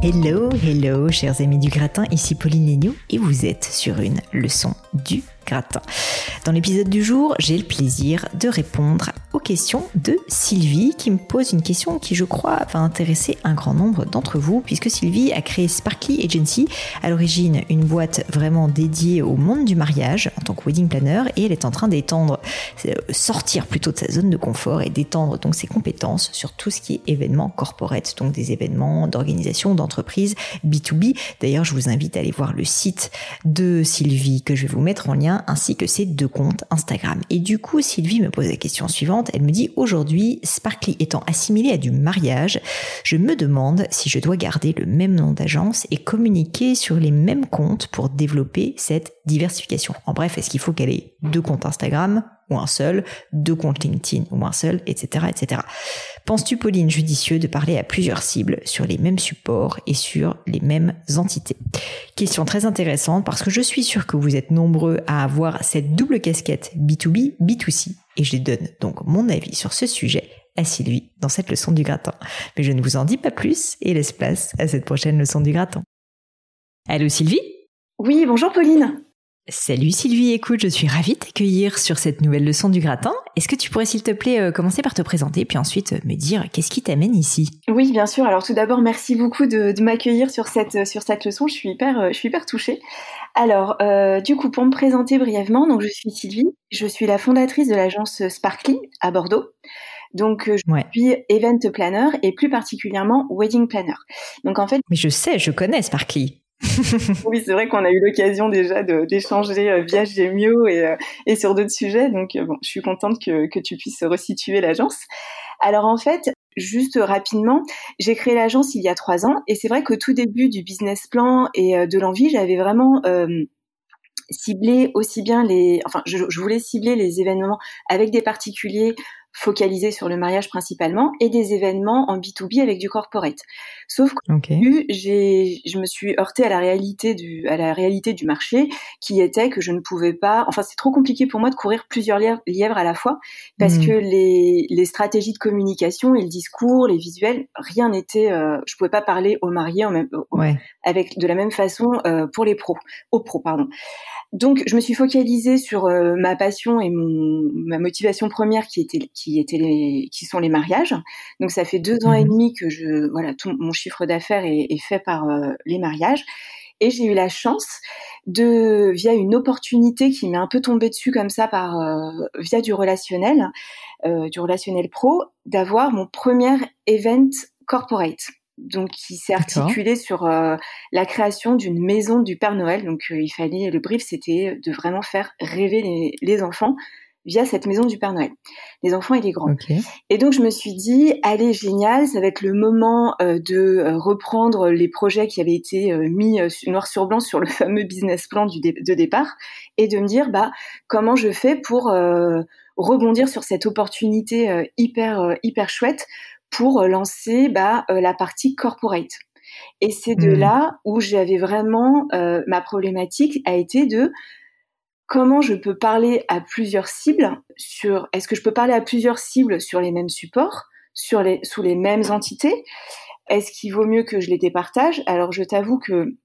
Hello, hello, chers amis du gratin, ici Pauline et vous êtes sur une leçon du gratin. Dans l'épisode du jour, j'ai le plaisir de répondre aux questions de Sylvie qui me pose une question qui je crois va intéresser un grand nombre d'entre vous puisque Sylvie a créé Sparkly Agency, à l'origine une boîte vraiment dédiée au monde du mariage en tant que wedding planner et elle est en train d'étendre, euh, sortir plutôt de sa zone de confort et d'étendre donc ses compétences sur tout ce qui est événements corporate, donc des événements d'organisation, d'entreprise, B2B. D'ailleurs, je vous invite à aller voir le site de Sylvie que je vais vous mettre en lien ainsi que ses deux comptes Instagram. Et du coup, Sylvie me pose la question suivante. Elle me dit aujourd'hui, Sparkly étant assimilé à du mariage, je me demande si je dois garder le même nom d'agence et communiquer sur les mêmes comptes pour développer cette diversification. En bref, est-ce qu'il faut qu'elle ait deux comptes Instagram ou un seul, deux comptes LinkedIn ou un seul, etc., etc. Penses-tu, Pauline, judicieux de parler à plusieurs cibles sur les mêmes supports et sur les mêmes entités? Question très intéressante parce que je suis sûre que vous êtes nombreux à avoir cette double casquette B2B, B2C et je donne donc mon avis sur ce sujet à Sylvie dans cette leçon du gratin. Mais je ne vous en dis pas plus et laisse place à cette prochaine leçon du gratin. Allô Sylvie? Oui, bonjour Pauline. Salut Sylvie, écoute, je suis ravie de t'accueillir sur cette nouvelle leçon du gratin. Est-ce que tu pourrais s'il te plaît euh, commencer par te présenter, puis ensuite euh, me dire qu'est-ce qui t'amène ici? Oui, bien sûr. Alors tout d'abord, merci beaucoup de, m'accueillir sur cette, euh, sur cette leçon. Je suis hyper, je suis hyper touchée. Alors, du coup, pour me présenter brièvement, donc je suis Sylvie, je suis la fondatrice de l'agence Sparkly à Bordeaux. Donc, je suis event planner et plus particulièrement wedding planner. Donc en fait. Mais je sais, je connais Sparkly. oui, c'est vrai qu'on a eu l'occasion déjà d'échanger euh, via Gemio et, euh, et sur d'autres sujets. Donc, euh, bon, je suis contente que, que tu puisses resituer l'agence. Alors, en fait, juste rapidement, j'ai créé l'agence il y a trois ans et c'est vrai qu'au tout début du business plan et de l'envie, j'avais vraiment ciblé aussi bien les, enfin, je, voulais cibler les événements avec des particuliers focalisé sur le mariage principalement et des événements en B2B avec du corporate. Sauf que j'ai, je me suis heurtée à la réalité du, à la réalité du marché qui était que je ne pouvais pas, enfin c'est trop compliqué pour moi de courir plusieurs lièvres à la fois parce hmm. que les, les stratégies de communication et le discours, les visuels, rien n'était, euh, je pouvais pas parler aux mariés en même, avec de la même façon euh, pour les pros, aux pros pardon. Donc, je me suis focalisée sur euh, ma passion et mon, ma motivation première qui était, qui était les, qui sont les mariages. Donc, ça fait deux ans et mhm. demi que je, voilà, tout mon chiffre d'affaires est, est, fait par euh, les mariages. Et j'ai eu la chance de, via une opportunité qui m'est un peu tombée dessus comme ça par, euh, via du relationnel, du relationnel pro, d'avoir mon premier event corporate donc qui s'est articulé sur euh, la création d'une maison du Père Noël. Donc euh, il fallait le brief, c'était de vraiment faire rêver les, enfants via cette maison du Père Noël, les enfants et les grands. Et donc je me suis dit, allez génial, ça va être le moment euh, de reprendre les projets qui avaient été mis noir sur blanc sur le fameux business plan du de départ et de me dire bah comment je fais pour rebondir sur cette opportunité hyper hyper chouette pour euh, lancer bah, euh, la partie corporate. Et c'est de hmm. là où j'avais vraiment euh, ma problématique a été de comment je peux parler à plusieurs cibles sur est-ce que je peux parler à plusieurs cibles sur les mêmes supports, sur les sous les mêmes entités? Est-ce qu'il vaut mieux que je les départage? Alors je t'avoue que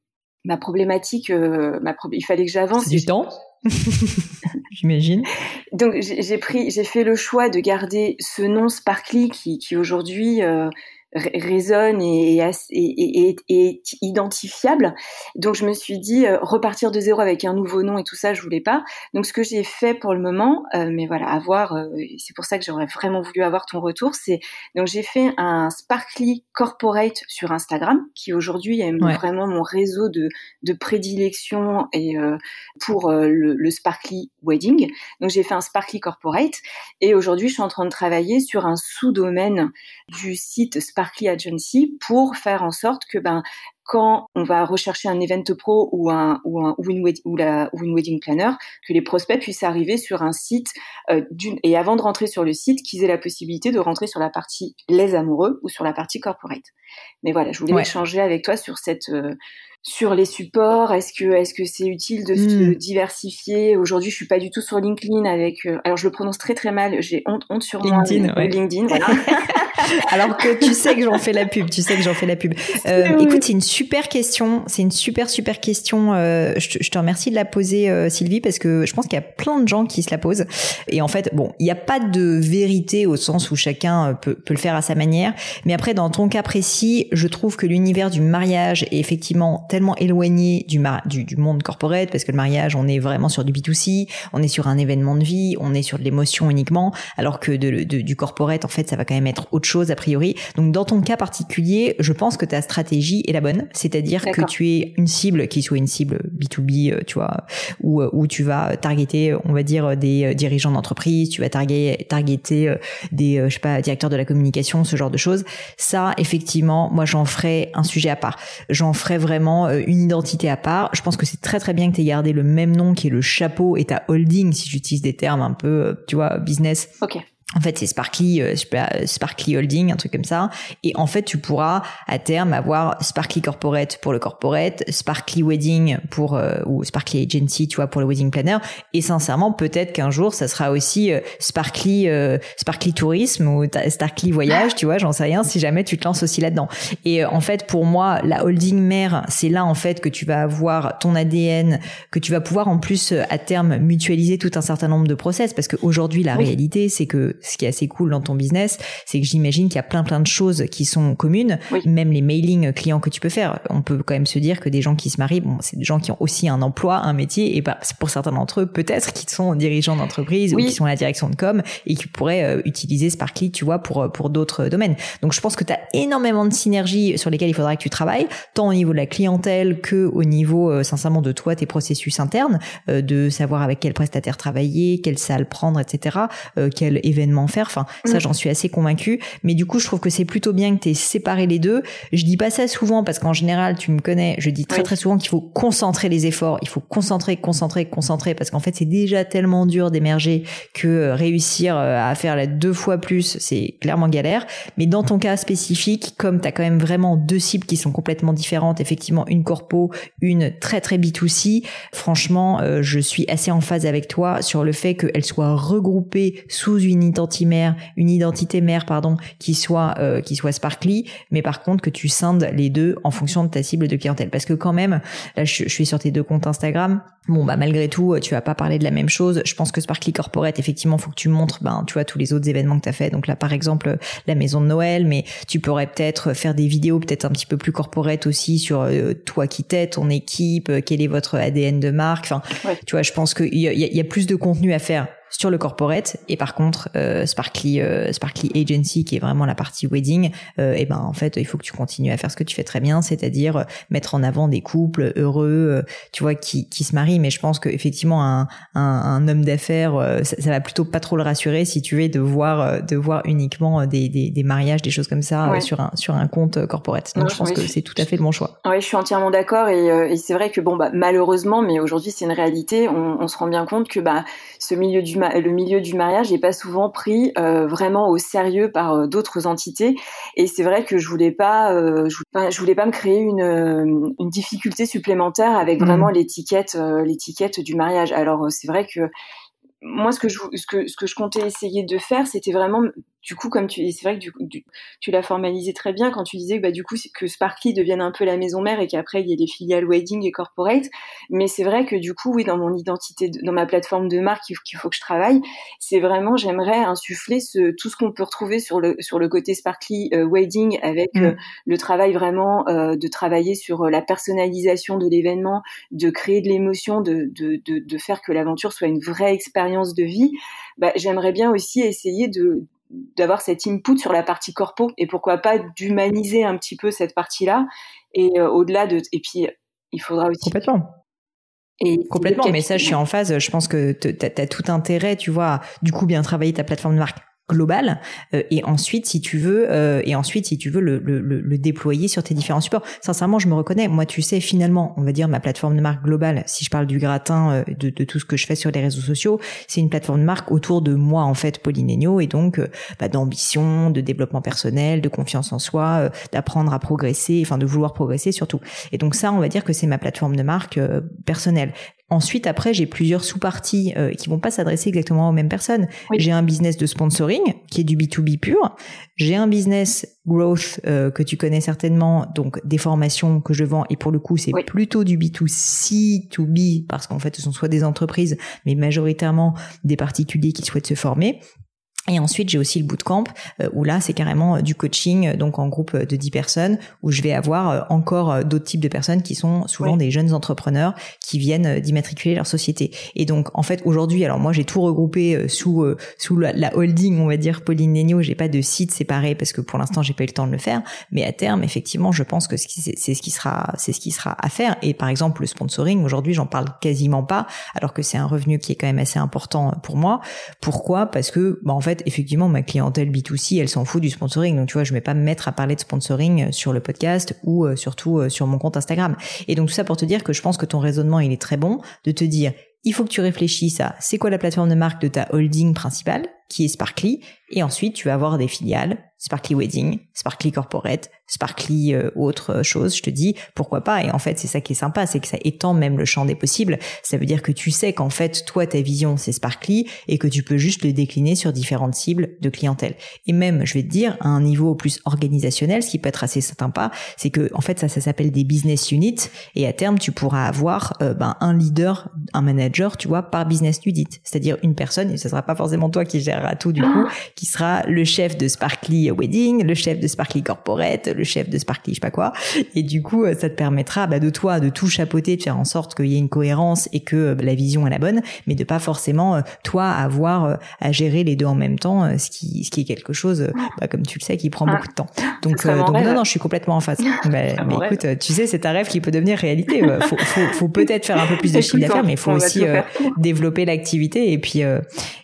ma problématique, ma il fallait que j'avance. Du temps? J'imagine. Donc j'ai pris, j'ai fait le choix de garder ce nom Sparkly qui, qui aujourd'hui euh, résonne et, est identifiable. Donc je me suis dit euh, repartir de zéro avec un nouveau nom et tout ça, je voulais pas. Donc ce que j'ai fait pour le moment, euh, mais voilà, avoir, euh, c'est pour ça que j'aurais vraiment voulu avoir ton retour, c'est donc j'ai fait un Sparkly Corporate sur Instagram qui aujourd'hui est vraiment mon réseau de, de prédilection et pour le, le Sparkly Wedding. Donc j'ai fait un Sparkly Corporate et aujourd'hui je suis en train de travailler sur un sous-domaine du site Sparkly Sparkly Agency pour faire en sorte que ben quand on va rechercher un event pro ou un ou un ou une, ou la, ou une wedding planner, que les prospects puissent arriver sur un site euh, d'une et avant de rentrer sur le site, qu'ils aient la possibilité de rentrer sur la partie les amoureux ou sur la partie corporate. Mais voilà, je voulais échanger avec toi sur cette euh, sur les supports Est-ce que est-ce que c'est utile de se hmm. diversifier? Aujourd'hui, je suis pas du tout sur LinkedIn avec. Euh, alors, je le prononce très très mal. J'ai honte honte sur LinkedIn, moi. LinkedIn, voilà. alors que tu sais que j'en fais la pub. Tu sais que j'en fais la pub. Euh, écoute, c'est une super question. C'est une super super question. Euh, je, te, remercie de la poser, euh, Sylvie, parce que je pense qu'il y a plein de gens qui se la posent. Et en fait, bon, il n'y a pas de vérité au sens où chacun euh, peut, peut le faire à sa manière. Mais après, dans ton cas précis, je trouve que l'univers du mariage est effectivement tellement éloigné du, du, du, monde corporate parce que le mariage, on est vraiment sur du B2C, on est sur un événement de vie, on est sur de l'émotion uniquement, alors que de, de, du corporate, en fait, ça va quand même être autre chose a priori. Donc dans ton cas particulier, je pense que ta stratégie est la bonne, c'est-à-dire que tu es une cible qui soit une cible B2B, euh, tu vois, où, euh, où tu vas targeter, on va dire, des euh, dirigeants d'entreprise, tu vas targeter, targeter des, je sais pas, directeurs de la communication, ce genre de choses. Ça, effectivement, moi, j'en ferai un sujet à part. J'en ferai vraiment une identité à part. Je pense que c'est très très bien que tu aies gardé le même nom qui est le chapeau et ta holding, si j'utilise des termes un peu, tu vois, business. Ok. En fait, c'est Sparkly, euh, Sparkly Holding, un truc comme ça. Et en fait, tu pourras à terme avoir Sparkly Corporate pour le corporate, Sparkly Wedding pour euh, ou Sparkly Agency, tu vois, pour le wedding planner. Et sincèrement, peut-être qu'un jour, ça sera aussi euh, Sparkly Sparkly Tourisme ou Sparkly Voyage, tu vois, j'en sais rien. Si jamais tu te lances aussi là-dedans. Et en fait, pour moi, la holding mère, c'est là en fait que tu vas avoir ton ADN, que tu vas pouvoir en plus à terme mutualiser tout un certain nombre de process, parce qu'aujourd'hui, la réalité, c'est que ce qui est assez cool dans ton business, c'est que j'imagine qu'il y a plein plein de choses qui sont communes, même les mailings clients que tu peux faire. On peut quand même se dire que des gens qui se marient, bon, c'est des gens qui ont aussi un emploi, un métier, et bah, pour certains d'entre eux, peut-être qu'ils sont dirigeants d'entreprise ou qui sont à la direction de com et qui pourraient euh, utiliser Sparkly, tu vois, pour pour d'autres domaines. Donc je pense que tu as énormément de synergies sur lesquelles il faudra que tu travailles, tant au niveau de la clientèle que au niveau euh, sincèrement de toi, tes processus internes, euh, de savoir avec quel prestataire travailler, quelle salle prendre, etc., quel événement faire. Enfin, ça, mm. j'en suis assez convaincue. Mais du coup, je trouve que c'est plutôt bien que tu aies séparé les deux. Je dis pas ça souvent parce qu'en général, tu me connais, je dis très très souvent qu'il faut concentrer les efforts. Il faut concentrer, concentrer, concentrer parce qu'en fait, c'est déjà tellement dur d'émerger que euh, réussir euh, à faire la deux fois plus, c'est clairement galère. Mais dans ton cas spécifique, comme tu as quand même vraiment deux cibles qui sont complètement différentes, effectivement, une corpo, une très très B2C, franchement, euh, je suis assez en phase avec toi sur le fait qu'elles soient regroupées sous une mère, une identité mère pardon, qui soit euh, qui soit sparkly, mais par contre que tu scindes les deux en fonction de ta cible de clientèle. Parce que quand même, là je, suis sur tes deux comptes Instagram. Bon bah malgré tout, tu vas pas parler de la même chose. Je pense que Sparkly Corporate, effectivement, faut que tu montres, ben tu vois tous les autres événements que tu as fait. Donc là par exemple la maison de Noël, mais tu pourrais peut-être faire des vidéos peut-être un petit peu plus corporate aussi sur euh, toi qui t'es, ton équipe, euh, quel est votre ADN de marque. Enfin, tu vois, je pense qu'il y y a plus de contenu à faire sur le corporate. Et par contre euh, Sparkly euh, Sparkly Agency qui est vraiment la partie wedding euh, et ben en fait il faut que tu continues à faire ce que tu fais très bien c'est-à-dire euh, mettre en avant des couples heureux tu vois qui, qui se marient. Mais je pense que effectivement un, un, un homme d'affaires ça, ça, va plutôt pas trop le rassurer si tu veux de voir de voir uniquement des, des, des mariages des choses comme ça sur un sur un compte corporate. Donc je pense que c'est tout à fait le bon choix. Ouais je suis entièrement d'accord. Et, et c'est vrai que bon bah malheureusement mais aujourd'hui c'est une réalité on, on se rend bien compte que bah ce milieu du le milieu du mariage n'est pas souvent pris euh, vraiment au sérieux par euh, d'autres entités. Et c'est vrai que je voulais pas, euh, je, voulais, pas me créer une, une difficulté supplémentaire avec mmh. vraiment l'étiquette, l'étiquette du mariage. Alors c'est vrai que moi, ce que je, ce que, ce que je comptais essayer de faire, c'était vraiment du coup, comme tu, c'est vrai que du, du, tu l'as formalisé très bien quand tu disais que bah, du coup que Sparkly devienne un peu la maison mère et qu'après il y ait des filiales wedding et corporate. Mais c'est vrai que du coup, oui, dans mon identité, dans ma plateforme de marque qu'il faut que je travaille, c'est vraiment j'aimerais insuffler ce, tout ce qu'on peut retrouver sur le sur le côté Sparkly euh, wedding avec mm. euh, le travail vraiment euh, de travailler sur la personnalisation de l'événement, de créer de l'émotion, de, de, de, de faire que l'aventure soit une vraie expérience de vie. Bah, j'aimerais bien aussi essayer de d'avoir cet input sur la partie corpo et pourquoi pas d'humaniser un petit peu cette partie-là. Et euh, au-delà de et puis il faudra aussi complètement. Et complètement mais ça je suis en phase. Je pense que tu as, tout intérêt tu vois du coup bien travailler ta plateforme de marque global euh, et ensuite si tu veux euh, et ensuite si tu veux le, le, le, déployer sur tes différents supports. Sincèrement je me reconnais. Moi tu sais finalement on va dire ma plateforme de marque globale si je parle du gratin euh, de, de, tout ce que je fais sur les réseaux sociaux c'est une plateforme de marque autour de moi en fait Pauline et donc bah, d'ambition de développement personnel de confiance en soi d'apprendre à progresser enfin de vouloir progresser surtout. Et donc ça on va dire que c'est ma plateforme de marque personnelle Ensuite, après, j'ai plusieurs sous-parties euh, qui vont pas s'adresser exactement aux mêmes personnes. J'ai un business de sponsoring qui est du B2B pur. J'ai un business growth euh, que tu connais certainement, donc des formations que je vends et pour le coup, c'est plutôt du B2C to B parce qu'en fait, ce sont soit des entreprises, mais majoritairement des particuliers qui souhaitent se former. Et ensuite, j'ai aussi le bootcamp euh, où là, c'est carrément euh, du coaching, euh, donc en groupe de 10 personnes, où je vais avoir encore d'autres types de personnes qui sont souvent des jeunes entrepreneurs qui viennent d'immatriculer leur société. Et donc, en fait, aujourd'hui, alors moi, j'ai tout regroupé sous sous la, holding, on va dire Pauline Negno. J'ai pas de site séparé parce que pour l'instant, j'ai pas eu le temps de le faire. Mais à terme, effectivement, je pense que c'est ce qui sera c'est ce qui sera à faire. Et par exemple, le sponsoring, aujourd'hui, j'en parle quasiment pas, alors que c'est un revenu qui est quand même assez important pour moi. Pourquoi? Parce que, bah, en effectivement, ma clientèle B2C, elle s'en fout du sponsoring. Donc, tu vois, je vais pas me mettre à parler de sponsoring sur le podcast ou euh, surtout euh, sur mon compte Instagram. Et donc, tout ça pour te dire que je pense que ton raisonnement, il est très bon de te dire, il faut que tu réfléchisses à c'est quoi la plateforme de marque de ta holding principale, qui est Sparkly, et ensuite tu vas avoir des filiales, Sparkly Wedding, Sparkly Corporate, Sparkly euh, autre chose, je te dis pourquoi pas. Et en fait, c'est ça qui est sympa, c'est que ça étend même le champ des possibles. Ça veut dire que tu sais qu'en fait, toi, ta vision, c'est Sparkly et que tu peux juste le décliner sur différentes cibles de clientèle. Et même, je vais te dire, à un niveau plus organisationnel, ce qui peut être assez sympa, c'est que en fait, ça, ça s'appelle des business units. Et à terme, tu pourras avoir euh, ben, un leader, un manager, tu vois, par business unit. C'est-à-dire une personne, et ce sera pas forcément toi qui gérera tout du coup, qui sera le chef de Sparkly Wedding, le chef de Sparkly Corporate, le chef de Sparkly, je sais pas quoi. Et du coup, ça te permettra bah, de toi de tout chapeauter, de faire en sorte qu'il y ait une cohérence et que bah, la vision est la bonne, mais de pas forcément euh, toi avoir euh, à gérer les deux en même temps, euh, ce qui ce qui est quelque chose, bah, comme tu le sais, qui prend beaucoup de temps. Donc, donc non, non, je suis complètement en face. mais écoute, tu sais, c'est un rêve qui peut devenir réalité. faut, faut, faut peut-être faire un peu plus de chiffre d'affaires, mais il faut aussi développer l'activité et puis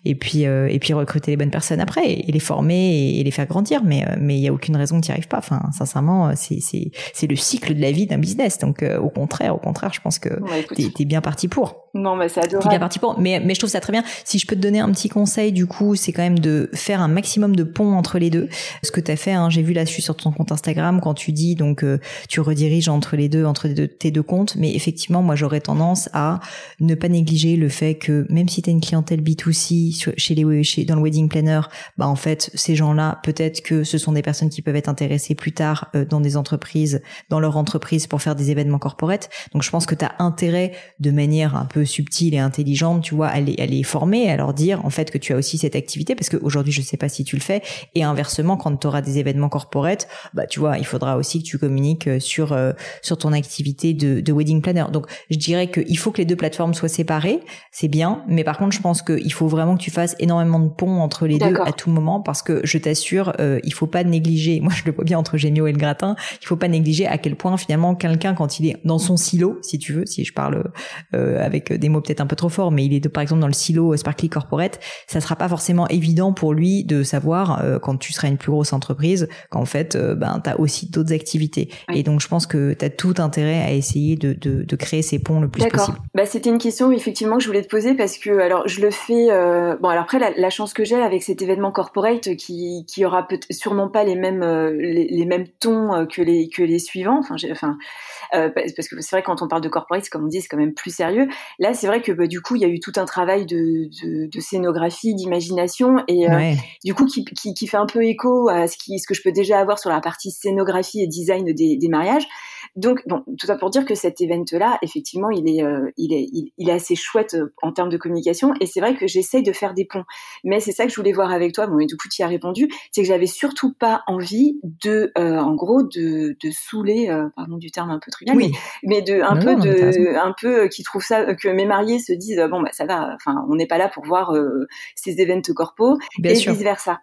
et puis et puis recruter les bonnes personnes après et, les former et, les faire grandir. Mais mais il y a aucune raison que tu n'y arrives pas. Enfin, sincèrement, c'est c'est c'est le cycle de la vie d'un business. Donc au contraire, au contraire, je pense que tu t'es bien parti pour. Non, mais c'est adorable. Bien parti pour. Mais mais je trouve ça très bien. Si je peux te donner un petit conseil, du coup, c'est quand même de faire un maximum de ponts entre les deux. Ce que tu as fait, hein, j'ai vu là-dessus sur ton compte Instagram quand tu dis donc tu rediriges entre les deux, entre tes deux comptes. Mais effectivement, moi, j'aurais tendance à ne pas négliger le fait que même si tu as une clientèle B2C chez les chez dans le wedding planner, bah en fait, ces gens-là, peut-être que ce sont des personnes qui peuvent être intéressées plus tard euh, dans des entreprises, dans leur entreprise pour faire des événements corporate. Donc je pense que tu as intérêt de manière un peu subtile et intelligente, tu vois, à les, à les former, à leur dire en fait que tu as aussi cette activité parce qu'aujourd'hui je sais pas si tu le fais et inversement quand tu auras des événements corporate, bah tu vois, il faudra aussi que tu communiques euh, sur euh, sur ton activité de, de wedding planner. Donc je dirais qu'il faut que les deux plateformes soient séparées, c'est bien, mais par contre je pense qu'il faut vraiment que tu fasses énormément de ponts entre les deux à tout moment parce que je t'assure, euh, il faut pas négliger. Moi je le vois bien entre Gémio et le gratin, il faut pas négliger à quel point finalement quelqu'un quand il est dans son silo, si tu veux, si je parle euh, avec des mots peut-être un peu trop forts, mais il est par exemple dans le silo Sparkly Corporate, ça sera pas forcément évident pour lui de savoir euh, quand tu seras une plus grosse entreprise qu'en fait euh, ben tu as aussi d'autres activités. Et donc je pense que tu as tout intérêt à essayer de, de, de, créer ces ponts le plus possible. Bah, c'était une question effectivement que je voulais te poser parce que alors je le fais bon alors après la, chance que j'ai avec cet événement corporate qui qui aura peut sûrement pas les mêmes les, les mêmes tons que les que les suivants. Enfin, enfin euh, parce que c'est vrai quand on parle de corporate, comme on dit, c'est quand même plus sérieux. Là, c'est vrai que bah, du coup, il y a eu tout un travail de, de, de scénographie, d'imagination, et euh, du coup, qui, qui, qui, fait un peu écho à ce, qui, ce que je peux déjà avoir sur la partie scénographie et design des, des mariages. Donc, bon, tout ça pour dire que cet event-là, effectivement, il est, euh, il est, il, est assez chouette euh, en termes de communication. Et c'est vrai que j'essaye de faire des ponts. Mais c'est ça que je voulais voir avec toi. Bon, et du coup, tu y as répondu. C'est que j'avais surtout pas envie de, euh, en gros, de, de saouler, pardon du terme un peu trivial, oui. mais, de, un peu de, un peu qui trouve ça, que mes mariés se disent, bon, bah, ça va. Enfin, on n'est pas là pour voir ces events corpo et vice versa.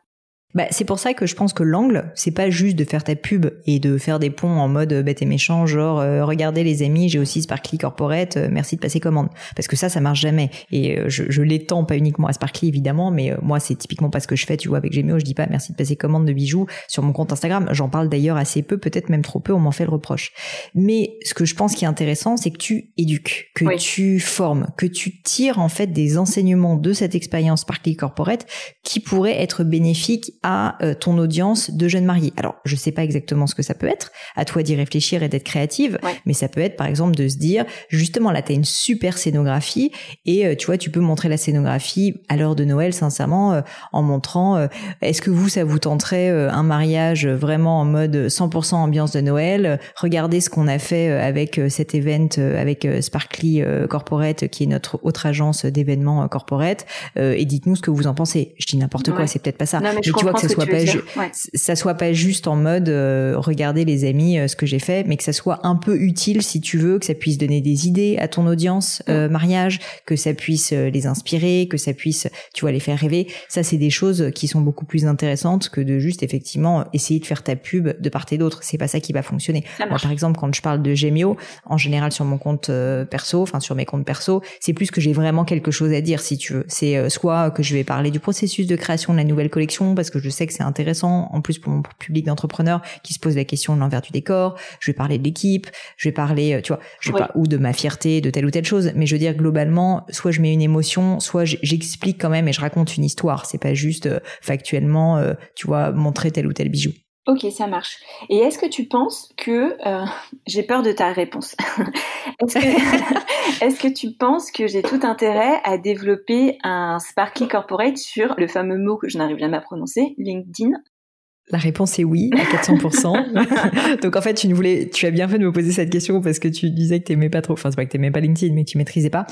Bah, c'est pour ça que je pense que l'angle, c'est pas juste de faire ta pub et de faire des ponts en mode bête et méchant, genre euh, regardez les amis, j'ai aussi Sparkly Corporate, euh, merci de passer commande. Parce que ça, ça marche jamais. Et euh, je, je l'étends pas uniquement à Sparkly évidemment, mais moi c'est typiquement pas ce que je fais. Tu vois, avec Gemio, je dis pas merci de passer commande de bijoux sur mon compte Instagram. J'en parle d'ailleurs assez peu, peut-être même trop peu. On m'en fait le reproche. Mais ce que je pense qui est intéressant, c'est que tu éduques, que tu formes, que tu tires en fait des enseignements de cette expérience Sparkly Corporate qui pourraient être bénéfiques à euh, ton audience de jeunes mariés. Alors, je sais pas exactement ce que ça peut être, à toi d'y réfléchir et d'être créative, mais ça peut être par exemple de se dire, justement là, tu as une super scénographie et euh, tu vois, tu peux montrer la scénographie à l'heure de Noël, sincèrement, euh, en montrant, est-ce que vous, ça vous tenterait un mariage vraiment en mode 100% ambiance de Noël Regardez ce qu'on a fait avec cet event, avec Sparkly Corporate, qui est notre autre agence d'événements corporate, et dites-nous ce que vous en pensez. Je dis n'importe quoi, c'est peut-être pas ça. mais, tu vois que ça soit pas ça soit pas juste en mode euh, regardez les amis euh, ce que j'ai fait, mais que ça soit un peu utile si tu veux, que ça puisse donner des idées à ton audience euh, mariage, que ça puisse les inspirer, que ça puisse tu vois les faire rêver. Ça c'est des choses qui sont beaucoup plus intéressantes que de juste effectivement essayer de faire ta pub de part et d'autre. C'est pas ça qui va fonctionner. Moi, par exemple quand je parle de Gemio, en général sur mon compte perso, enfin sur mes comptes perso, c'est plus que j'ai vraiment quelque chose à dire si tu veux. C'est soit que je vais parler du processus de création de la nouvelle collection parce que je sais que c'est intéressant, en plus pour mon public d'entrepreneurs qui se pose la question de l'envers du décor. Je vais parler de l'équipe, je vais parler, euh, tu vois, je vais pas ou de ma fierté, de telle ou telle chose, mais je veux dire globalement, soit je mets une émotion, soit j'explique quand même et je raconte une histoire. C'est pas juste euh, factuellement, euh, tu vois, montrer tel ou tel bijou. Ok, ça marche. Et est-ce que tu penses que j'ai peur de ta réponse Est-ce que, est que, tu penses que j'ai tout intérêt à développer un Sparkly Corporate sur le fameux mot que je n'arrive jamais à prononcer, LinkedIn? La réponse est oui, à 400%. Donc en fait, tu ne voulais, tu as bien fait de me poser cette question parce que tu disais que tu t'aimais pas trop, enfin c'est pas que t'aimais pas LinkedIn, mais que tu maîtrisais pas.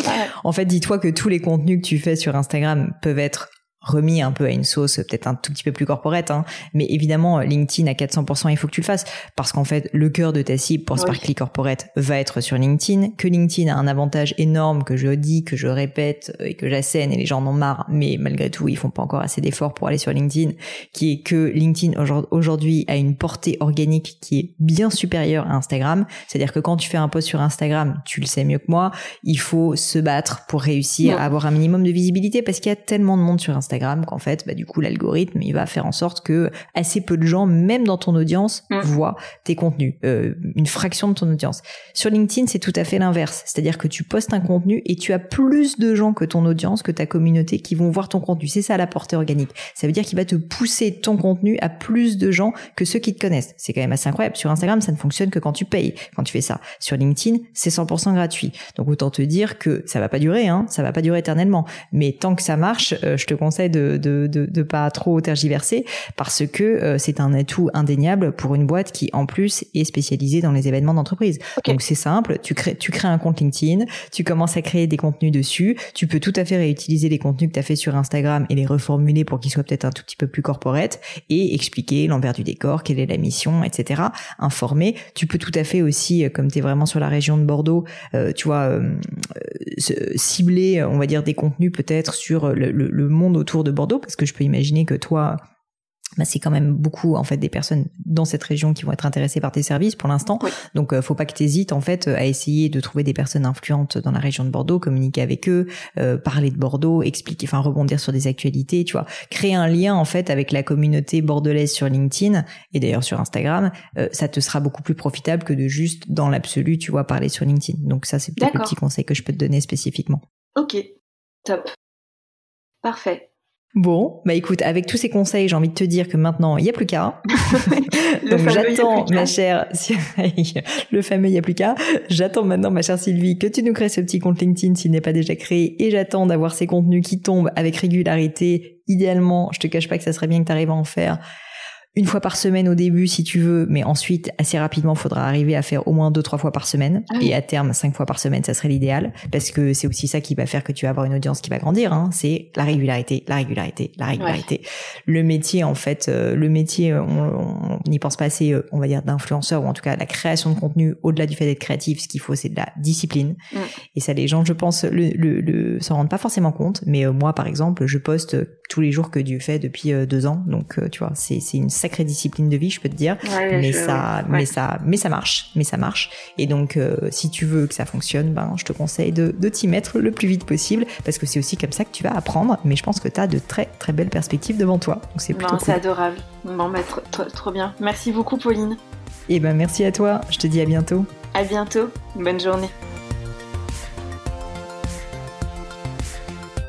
En fait, dis-toi que tous les contenus que tu fais sur Instagram peuvent être remis un peu à une sauce peut-être un tout petit peu plus corporate, hein. mais évidemment LinkedIn à 400%, il faut que tu le fasses. Parce qu'en fait le cœur de ta cible pour Sparkly Corporate va être sur LinkedIn, que LinkedIn a un avantage énorme que je dis, que je répète et que j'assène et les gens en ont marre, mais malgré tout ils font pas encore assez d'efforts pour aller sur LinkedIn, qui est que LinkedIn aujourd'hui a une portée organique qui est bien supérieure à Instagram, c'est-à-dire que quand tu fais un post sur Instagram, tu le sais mieux que moi, il faut se battre pour réussir à avoir un minimum de visibilité parce qu'il y a tellement de monde sur Instagram qu'en fait, bah, du coup, l'algorithme, il va faire en sorte que assez peu de gens, même dans ton audience, mm. voient tes contenus, euh, une fraction de ton audience. Sur LinkedIn, c'est tout à fait l'inverse. C'est-à-dire que tu postes un contenu et tu as plus de gens que ton audience, que ta communauté qui vont voir ton contenu. C'est ça la portée organique. Ça veut dire qu'il va te pousser ton contenu à plus de gens que ceux qui te connaissent. C'est quand même assez incroyable. Sur Instagram, ça ne fonctionne que quand tu payes, quand tu fais ça. Sur LinkedIn, c'est 100% gratuit. Donc autant te dire que ça va pas durer, hein, ça va pas durer éternellement. Mais tant que ça marche, euh, je te conseille de, de, de, pas trop tergiverser parce que euh, c'est un atout indéniable pour une boîte qui en plus est spécialisée dans les événements d'entreprise. Donc c'est simple, tu crées, tu crées un compte LinkedIn, tu commences à créer des contenus dessus, tu peux tout à fait réutiliser les contenus que tu as fait sur Instagram et les reformuler pour qu'ils soient peut-être un tout petit peu plus corporate et expliquer l'envers du décor, quelle est la mission, etc. Informer. Tu peux tout à fait aussi, euh, comme tu es vraiment sur la région de Bordeaux, euh, tu vois, cibler, on va dire, des contenus peut-être sur le, le monde autour de Bordeaux, parce que je peux imaginer que toi, bah, c'est quand même beaucoup en fait des personnes dans cette région qui vont être intéressées par tes services pour l'instant. Donc euh, faut pas que tu hésites en fait à essayer de trouver des personnes influentes dans la région de Bordeaux, communiquer avec eux, euh, parler de Bordeaux, expliquer enfin rebondir sur des actualités, tu vois, créer un lien en fait avec la communauté bordelaise sur LinkedIn et d'ailleurs sur Instagram, euh, ça te sera beaucoup plus profitable que de juste dans l'absolu, tu vois, parler sur LinkedIn. Donc ça c'est peut-être le petit conseil que je peux te donner spécifiquement. OK. Top. Parfait. Bon, bah écoute, avec tous ces conseils, j'ai envie de te dire que maintenant, il n'y a plus qu'à. Donc j'attends, ma chère, le fameux il n'y a plus qu'à. J'attends maintenant, ma chère Sylvie, que tu nous crées ce petit compte LinkedIn s'il n'est pas déjà créé et j'attends d'avoir ces contenus qui tombent avec régularité. Idéalement, je te cache pas que ça serait bien que tu arrives à en faire une fois par semaine au début si tu veux, mais ensuite assez rapidement, il faudra arriver à faire au moins deux trois fois par semaine ah et à terme cinq fois par semaine, ça serait l'idéal parce que c'est aussi ça qui va faire que tu vas avoir une audience qui va grandir. Hein. c'est la régularité, la régularité, la régularité. Le métier en fait, euh, le métier, on, n'y pense pas assez, on va dire, d'influenceurs ou en tout cas la création de contenu au-delà du fait d'être créatif. Ce qu'il faut, c'est de la discipline. Et ça, les gens, je pense, le, le, le s'en rendent pas forcément compte. Mais moi, par exemple, je poste tous les jours que Dieu fait depuis deux ans. Donc, tu vois, c'est c'est une sacrée discipline de vie, je peux te dire. mais ça, mais ça, mais ça marche, mais ça marche. Et donc, si tu veux que ça fonctionne, ben, je te conseille de, de t'y mettre le plus vite possible parce que c'est aussi comme ça que tu vas apprendre. Mais je pense que tu as de très très belles perspectives devant toi. Donc c'est plutôt C'est adorable. Bon, bah, trop, trop, bien. Merci beaucoup, Pauline. Et eh ben merci à toi. Je te dis à bientôt. À bientôt. Bonne journée.